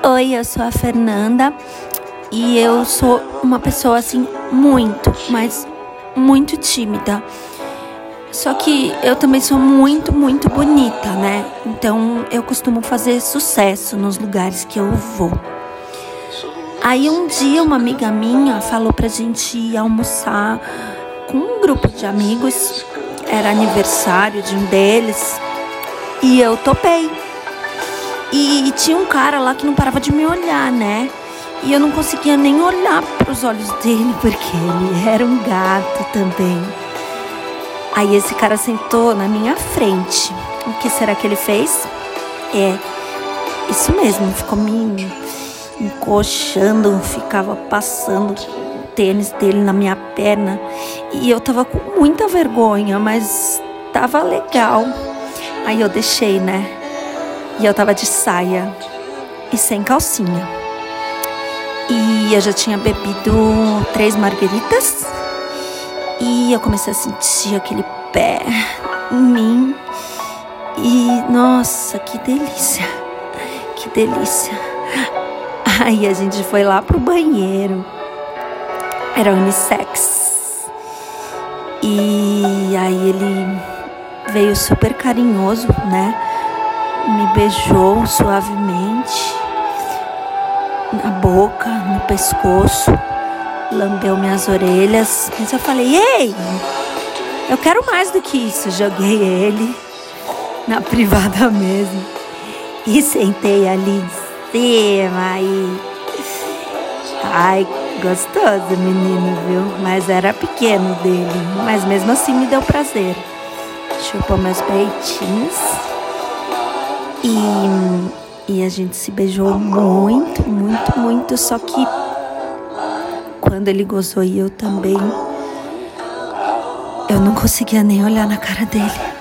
Oi, eu sou a Fernanda e eu sou uma pessoa assim muito, mas muito tímida. Só que eu também sou muito, muito bonita, né? Então eu costumo fazer sucesso nos lugares que eu vou. Aí um dia uma amiga minha falou pra gente ir almoçar com um grupo de amigos. Era aniversário de um deles. E eu topei. E, e tinha um cara lá que não parava de me olhar, né? E eu não conseguia nem olhar para os olhos dele, porque ele era um gato também. Aí esse cara sentou na minha frente. O que será que ele fez? É, isso mesmo, ficou me encoxando, ficava passando o tênis dele na minha perna. E eu tava com muita vergonha, mas tava legal. Aí eu deixei, né? E eu tava de saia e sem calcinha. E eu já tinha bebido três margueritas. E eu comecei a sentir aquele pé em mim. E nossa, que delícia! Que delícia! Aí a gente foi lá pro banheiro. Era unissex. E aí ele veio super carinhoso, né? Beijou suavemente na boca, no pescoço, lambeu minhas orelhas. Mas eu falei: Ei, eu quero mais do que isso. Joguei ele na privada mesmo e sentei ali em cima. E... Ai, gostoso menino, viu? Mas era pequeno dele. Mas mesmo assim me deu prazer. Chupou meus peitinhos. E, e a gente se beijou muito, muito, muito. Só que quando ele gozou e eu também, eu não conseguia nem olhar na cara dele.